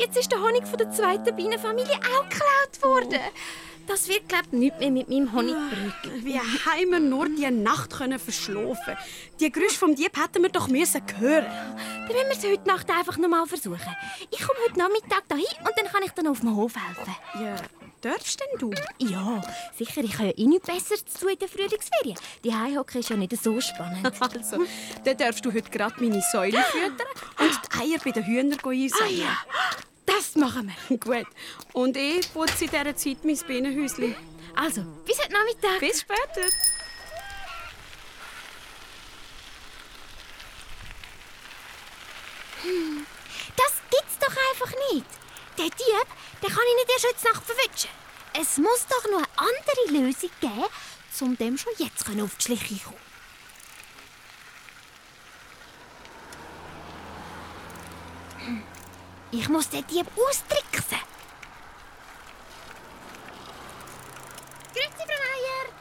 jetzt ist der Honig von der zweiten Bienenfamilie auch geklaut worden. Das wird, glaube ich, nicht mehr mit meinem Honigbrötchen. Wie haben wir nur die Nacht können verschlafen Die Geräusche vom Dieb hätten wir doch müssen hören. Dann müssen wir es heute Nacht einfach noch mal versuchen. Ich komme heute Nachmittag dahin und dann kann ich dann auf dem Hof helfen. Ja, darfst denn du? Ja, sicher. Ich habe ja eh nichts Besseres zu tun in der Frühlingsferien. Die Heimhockey ist ja nicht so spannend. Also, dann darfst du heute gerade meine Säule füttern und die Eier bei den Hühnern einsammeln. Ah ja, das machen wir. Gut. Und ich putze in dieser Zeit mein Bienenhäuschen. Also, bis heute Nachmittag. Bis später. Das gibt's doch einfach nicht. Der Dieb, den kann ich nicht erst heute Nacht verwischen. Es muss doch noch eine andere Lösung geben, um dem schon jetzt auf die Schliche zu kommen. Ich muss den Dieb austricksen. Grüezi, Frau Meier.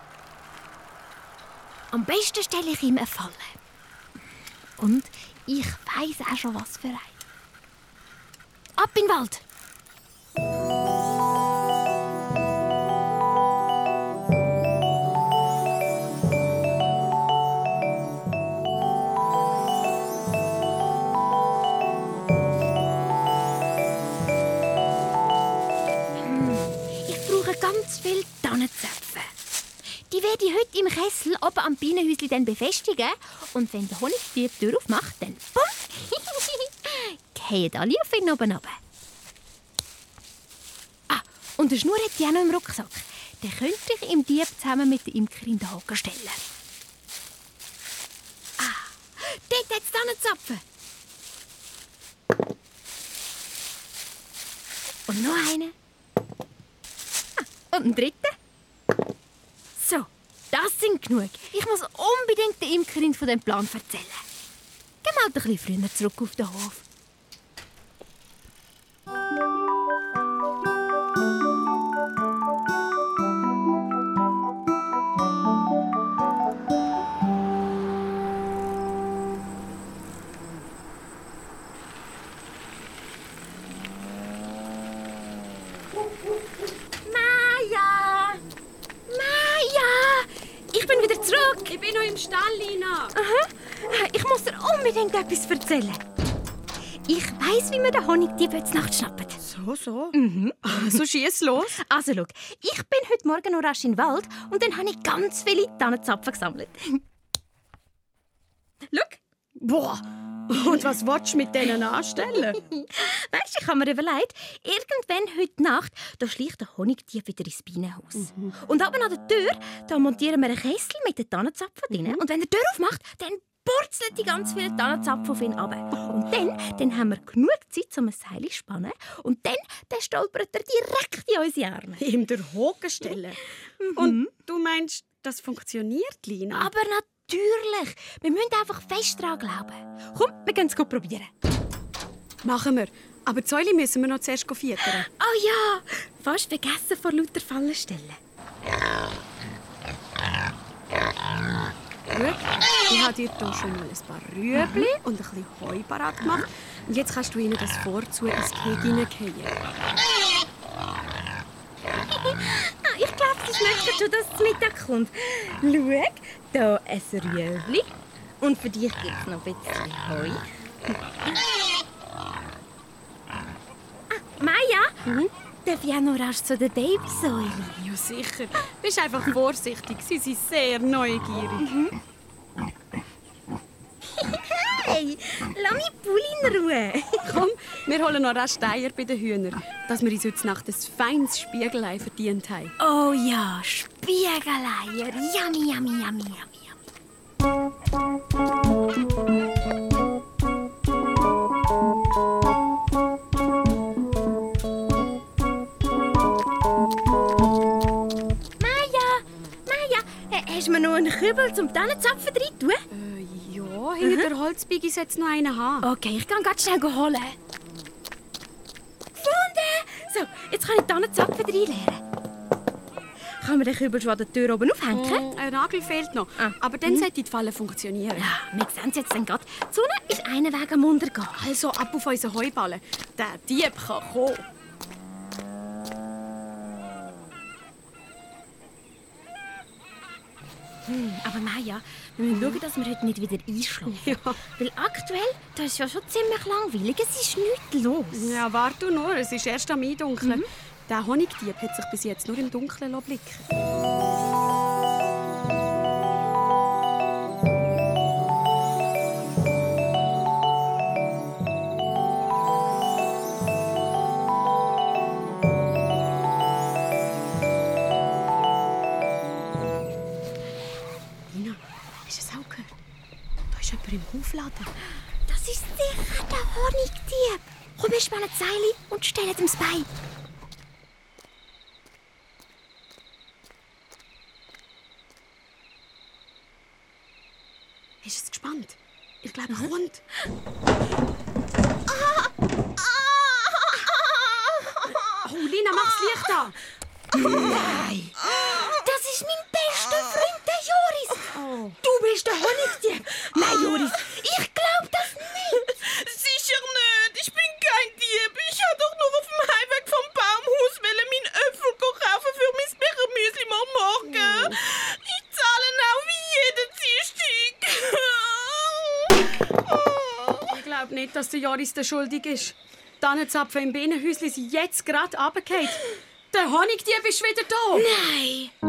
Am besten stelle ich ihm eine Falle. Und ich weiß auch schon, was für ein. Ab in den Wald! Ganz viel Tannenzäpfe. Die werde ich heute im Kessel oben am Bienenhäuschen befestigen. Und wenn der Honigdieb die Tür aufmacht, dann bumm! Gehen alle auf ihn oben runter. Ah, und eine Schnur hat sie auch noch im Rucksack. Den könnte ich im Dieb zusammen mit der Imkerin in den Haken stellen. Ah, dort hat es Tannenzapfen. Und noch einen. Und einen dritten. So, das sind genug. Ich muss unbedingt der Imkerin von dem Plan erzählen. Geh mal ein bisschen früher zurück auf den Hof. Zurück. Ich bin noch im Stall, Lina. Aha. Ich muss dir unbedingt etwas erzählen. Ich weiß, wie wir den Honigdieb heute Nacht schnappen. So, so. Mhm. Also schieß los. Also, schau, ich bin heute Morgen noch rasch in den Wald und dann habe ich ganz viele Tannenzapfen gesammelt. schau, Boah. Und was willst du mit denen anstellen? weißt du, ich habe mir überlegt, irgendwann heute Nacht da schleicht der Honigdieb wieder ins Bienenhaus. Und oben an der Tür da montieren wir einen Kessel mit den Tannenzapfen drin. Und wenn der Tür aufmacht, dann purzelt die ganz vielen Tannenzapfen auf ihn ab. Und dann, dann haben wir genug Zeit, um ein Seil zu spannen. Und dann, dann stolpert er direkt in unsere Arme. Ihm der Haken stellen. Und du meinst, das funktioniert, Lina? Aber natürlich, wir müssen einfach fest daran glauben. Komm, wir gehen es gut probieren. Machen wir. Aber die Säule müssen wir noch zuerst füttern. Oh ja, fast vergessen vor lauter Fallen stellen. Schau, ich habe dir hier schon mal ein paar Rüebli und ein bisschen Heu parat gemacht. Und jetzt kannst du ihnen das vorzu ins Gehege hineingehen. Ah, ich schmecken schon, dass es Mittag kommt. Schau, hier ein Rüebli. Und für dich gibt es noch ein bisschen Heu. Ah, Maja, darf ich auch noch rasch zu der Babysäule? Ja, sicher. Bist einfach vorsichtig. Sie sind sehr neugierig. Hey, lass mich Pulli in Ruhe. Komm, wir holen noch rasch Eier bei den Hühnern, dass wir uns heute Nacht ein feines Spiegelei verdient haben. Oh ja, Spiegeleier. Yummy, yummy, yummy, yummy, yummy. Äh, hast du mir noch einen Kübel zum Tannenzapfen rein tun? Hinter der Holzbiege sollte noch einen haben. Okay, ich kann ganz schnell holen. Gefunden! So, jetzt kann ich die Tannenzapfen reinleeren. Kann man den Kübel schon an der Tür oben aufhängen? Mm, ein Nagel fehlt noch. Ah. Aber dann sollte die Falle funktionieren. Ja, wir sehen es jetzt dann gerade. Die Sonne ist einen Weg am Untergehen. Also ab auf unseren Heuballen. Der Dieb kann kommen. Aber Maja, wir müssen schauen, dass wir heute nicht wieder einschlafen. Ja. Weil aktuell, das ist ja schon ziemlich langweilig. Es ist nichts los. Ja, warte nur, es ist erst am Eindunkeln. Der Honigdieb hat sich bis jetzt nur im Dunkeln blicken ist Hofladen. Das ist sicher der Honigdieb. Komm, wir spannen Seile und stellen ihm das Bein. Du es gespannt? Ich glaube, er kommt. Oh, Lina, mach's Licht an! Nein! Das ist mein bester Freund, der Joris. Du bist der Honigdieb. Nein, Joris, ich glaube das nicht. Sicher nicht. Ich bin kein Dieb. Ich habe doch nur auf dem Heimweg vom Baumhaus wollen meinen Äpfel kaufen für mein Bechermüsli morgen morgen. Ich zahle auch wie jeden Dienstag. Ich glaube nicht, dass der Joris der schuldig ist. Die Tannenzapfen im Bienenhäuschen sind jetzt gerade runtergefallen. Der Honigdieb ist wieder da. Nein.